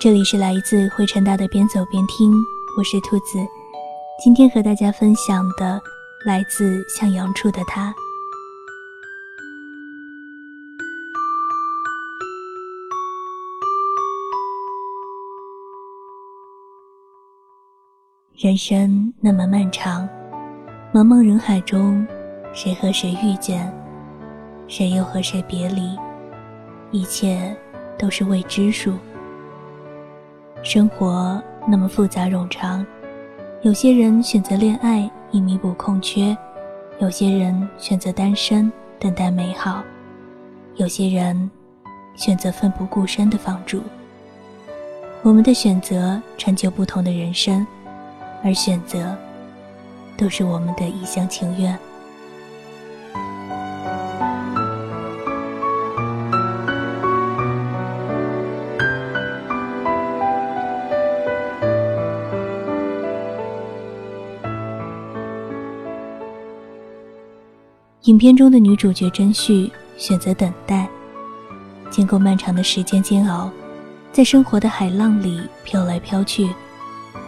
这里是来自灰尘大的边走边听，我是兔子。今天和大家分享的来自向阳处的他。人生那么漫长，茫茫人海中，谁和谁遇见，谁又和谁别离，一切都是未知数。生活那么复杂冗长，有些人选择恋爱以弥补空缺，有些人选择单身等待美好，有些人选择奋不顾身的放逐。我们的选择成就不同的人生。而选择，都是我们的一厢情愿。影片中的女主角甄旭选择等待，经过漫长的时间煎熬，在生活的海浪里飘来飘去。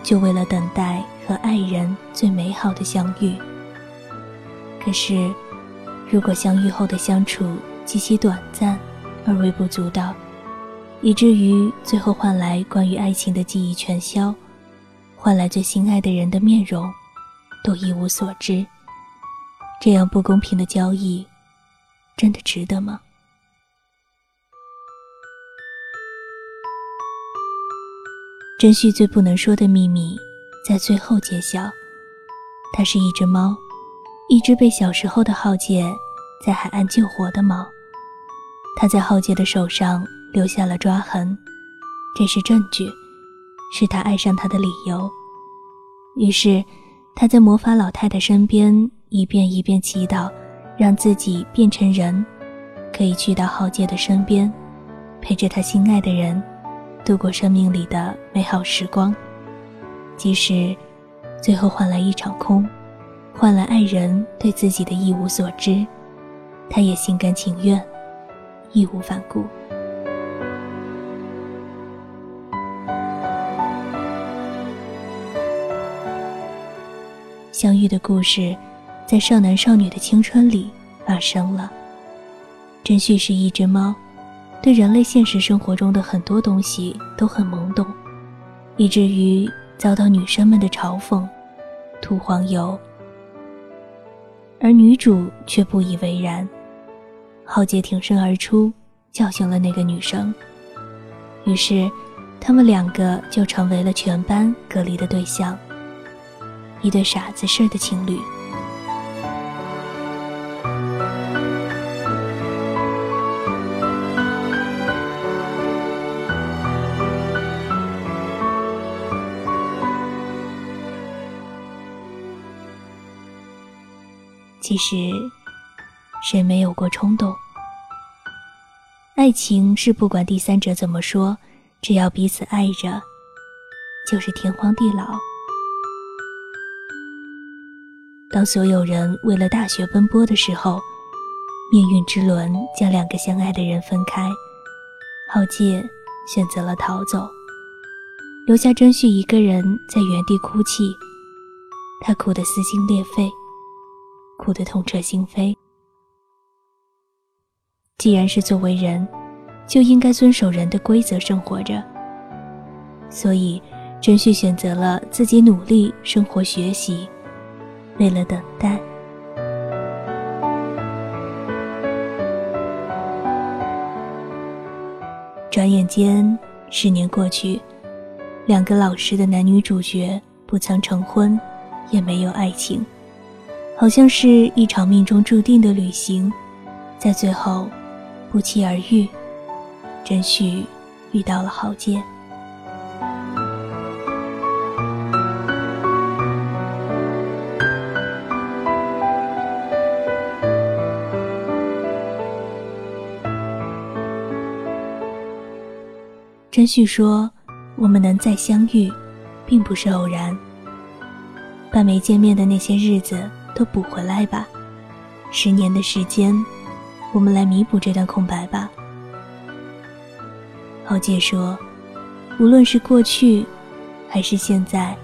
就为了等待和爱人最美好的相遇。可是，如果相遇后的相处极其短暂而微不足道，以至于最后换来关于爱情的记忆全消，换来最心爱的人的面容都一无所知，这样不公平的交易，真的值得吗？真旭最不能说的秘密，在最后揭晓。它是一只猫，一只被小时候的浩劫在海岸救活的猫。他在浩劫的手上留下了抓痕，这是证据，是他爱上他的理由。于是，他在魔法老太太身边一遍一遍祈祷，让自己变成人，可以去到浩劫的身边，陪着他心爱的人。度过生命里的美好时光，即使最后换来一场空，换来爱人对自己的一无所知，他也心甘情愿，义无反顾。相遇的故事，在少男少女的青春里发生了。真旭是一只猫。对人类现实生活中的很多东西都很懵懂，以至于遭到女生们的嘲讽、吐黄油，而女主却不以为然。浩杰挺身而出，叫醒了那个女生，于是他们两个就成为了全班隔离的对象，一对傻子似的情侣。其实，谁没有过冲动？爱情是不管第三者怎么说，只要彼此爱着，就是天荒地老。当所有人为了大学奔波的时候，命运之轮将两个相爱的人分开，浩介选择了逃走，留下甄旭一个人在原地哭泣，他哭得撕心裂肺。哭得痛彻心扉。既然是作为人，就应该遵守人的规则生活着。所以，甄旭选择了自己努力生活学习，为了等待。转眼间，十年过去，两个老实的男女主角不曾成婚，也没有爱情。好像是一场命中注定的旅行，在最后不期而遇，真旭遇到了浩劫。真旭说：“我们能再相遇，并不是偶然。把没见面的那些日子。”都补回来吧，十年的时间，我们来弥补这段空白吧。浩介说：“无论是过去，还是现在，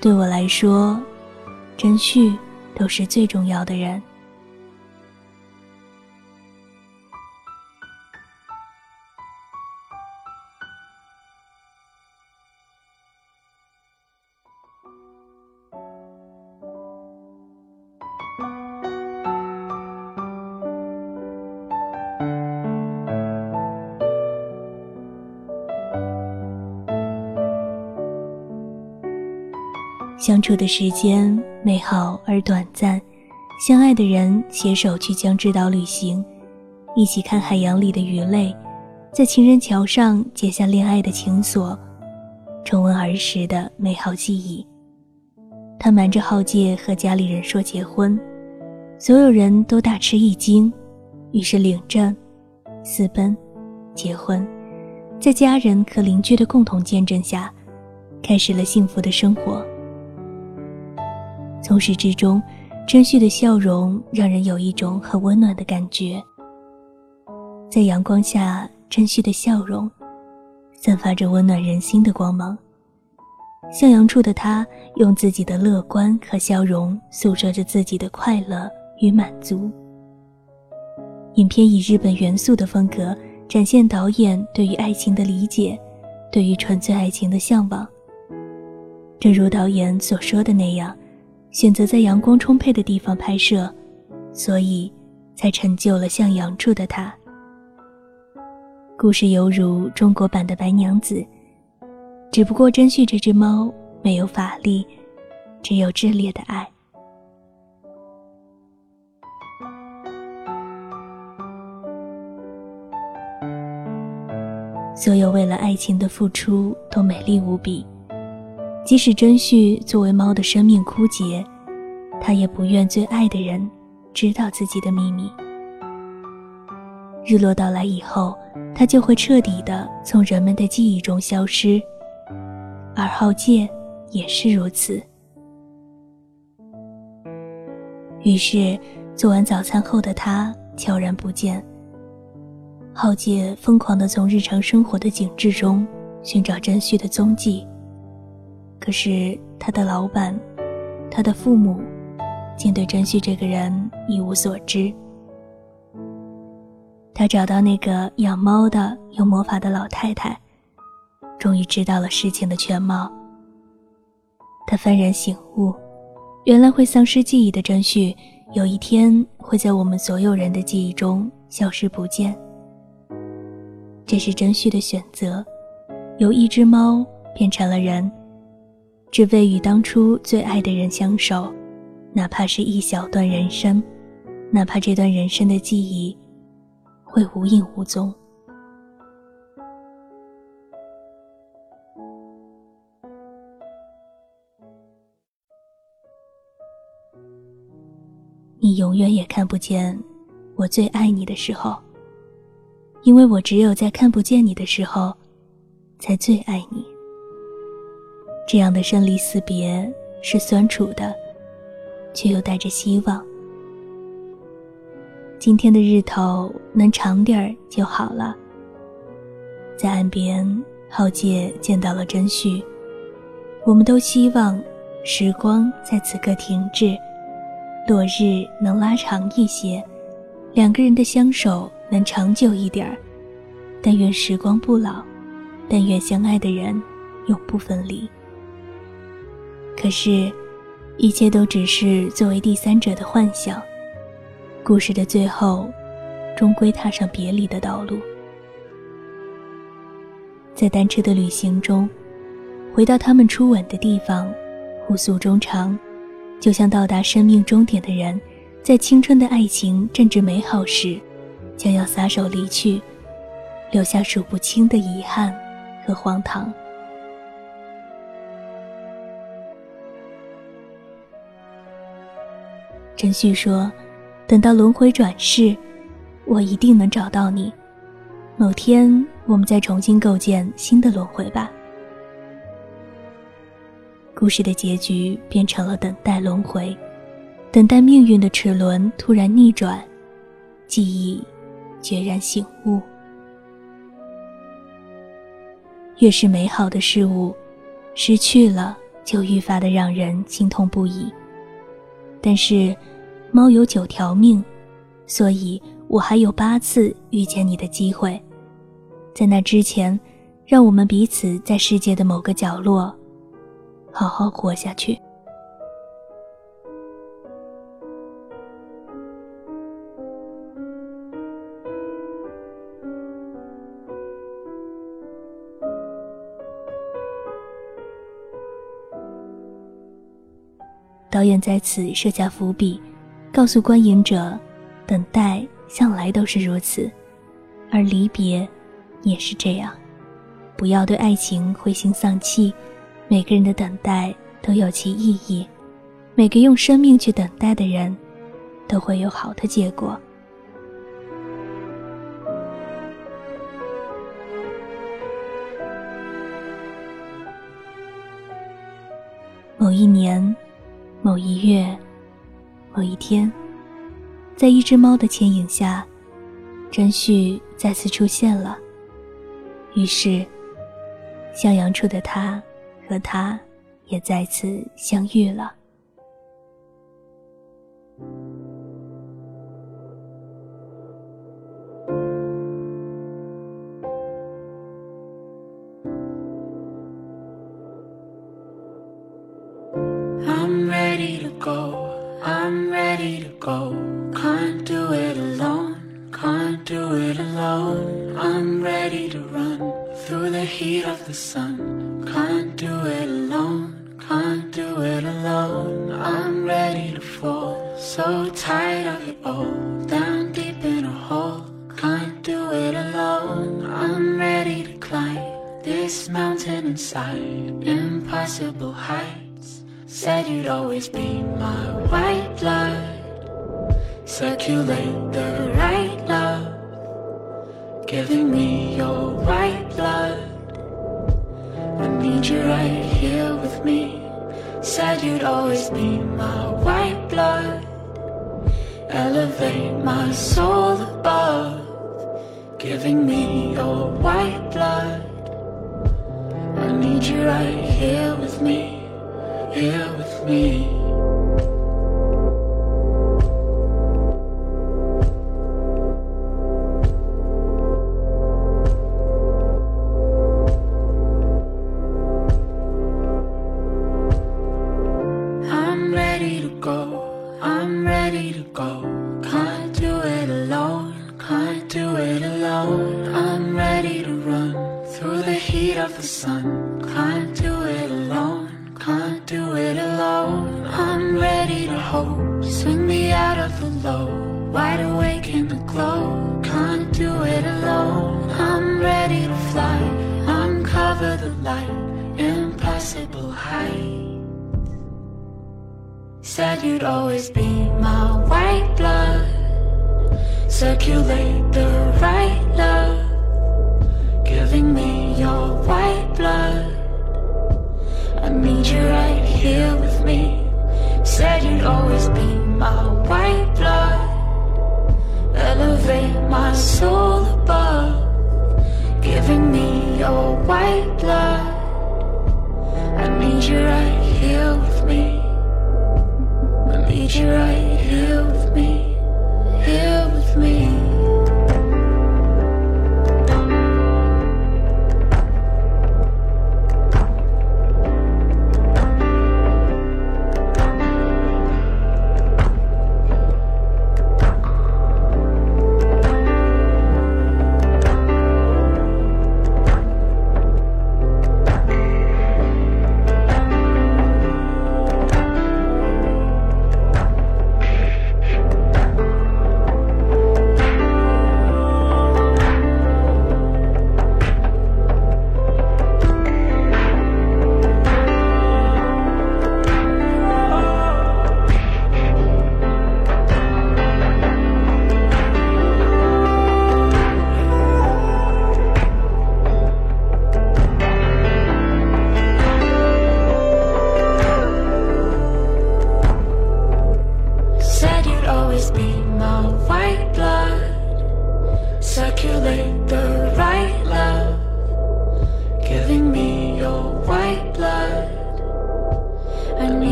对我来说，真旭都是最重要的人。相处的时间美好而短暂，相爱的人携手去江之岛旅行，一起看海洋里的鱼类，在情人桥上结下恋爱的情锁，重温儿时的美好记忆。他瞒着浩介和家里人说结婚，所有人都大吃一惊，于是领证、私奔、结婚，在家人和邻居的共同见证下，开始了幸福的生活。从始至终，真旭的笑容让人有一种很温暖的感觉。在阳光下，真旭的笑容散发着温暖人心的光芒。向阳处的他，用自己的乐观和笑容诉说着自己的快乐与满足。影片以日本元素的风格展现导演对于爱情的理解，对于纯粹爱情的向往。正如导演所说的那样。选择在阳光充沛的地方拍摄，所以才成就了向阳处的他。故事犹如中国版的《白娘子》，只不过甄旭这只猫没有法力，只有炽烈的爱。所有为了爱情的付出都美丽无比。即使真旭作为猫的生命枯竭，他也不愿最爱的人知道自己的秘密。日落到来以后，他就会彻底的从人们的记忆中消失，而浩介也是如此。于是，做完早餐后的他悄然不见。浩介疯狂的从日常生活的景致中寻找真旭的踪迹。可是他的老板，他的父母，竟对甄旭这个人一无所知。他找到那个养猫的有魔法的老太太，终于知道了事情的全貌。他幡然醒悟，原来会丧失记忆的甄旭，有一天会在我们所有人的记忆中消失不见。这是甄旭的选择，由一只猫变成了人。只为与当初最爱的人相守，哪怕是一小段人生，哪怕这段人生的记忆会无影无踪。你永远也看不见我最爱你的时候，因为我只有在看不见你的时候，才最爱你。这样的生离死别是酸楚的，却又带着希望。今天的日头能长点儿就好了。在岸边，浩介见到了甄旭。我们都希望时光在此刻停滞，落日能拉长一些，两个人的相守能长久一点儿。但愿时光不老，但愿相爱的人永不分离。可是，一切都只是作为第三者的幻想。故事的最后，终归踏上别离的道路。在单车的旅行中，回到他们初吻的地方，互诉衷肠，就像到达生命终点的人，在青春的爱情正值美好时，将要撒手离去，留下数不清的遗憾和荒唐。陈旭说：“等到轮回转世，我一定能找到你。某天，我们再重新构建新的轮回吧。”故事的结局变成了等待轮回，等待命运的齿轮突然逆转，记忆决然醒悟。越是美好的事物，失去了就愈发的让人心痛不已。但是，猫有九条命，所以我还有八次遇见你的机会。在那之前，让我们彼此在世界的某个角落，好好活下去。导演在此设下伏笔，告诉观影者，等待向来都是如此，而离别，也是这样。不要对爱情灰心丧气，每个人的等待都有其意义，每个用生命去等待的人，都会有好的结果。某一年。某一月，某一天，在一只猫的牵引下，詹旭再次出现了。于是，向阳处的他和他也再次相遇了。The heat of the sun. Can't do it alone, can't do it alone. I'm ready to fall, so tired of it all. Down deep in a hole, can't do it alone. I'm ready to climb this mountain inside, impossible heights. Said you'd always be my white blood, circulate the right giving me your white blood. I need you right here with me. Said you'd always be my white blood. Elevate my soul above, giving me your white blood. I need you right here with me, here with me. Said you'd always be my white blood. Circulate the right love Giving me your white blood. I need you right here with me. Said you'd always be my white blood. Elevate my soul above Giving me your white blood. I need you right treasure I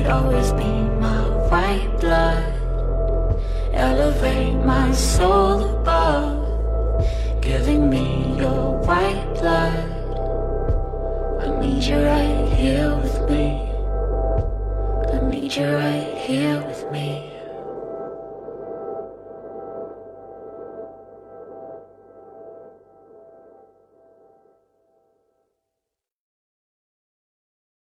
always be my white blood. Elevate my soul above, giving me your white blood. I need you right here with me. I need you right here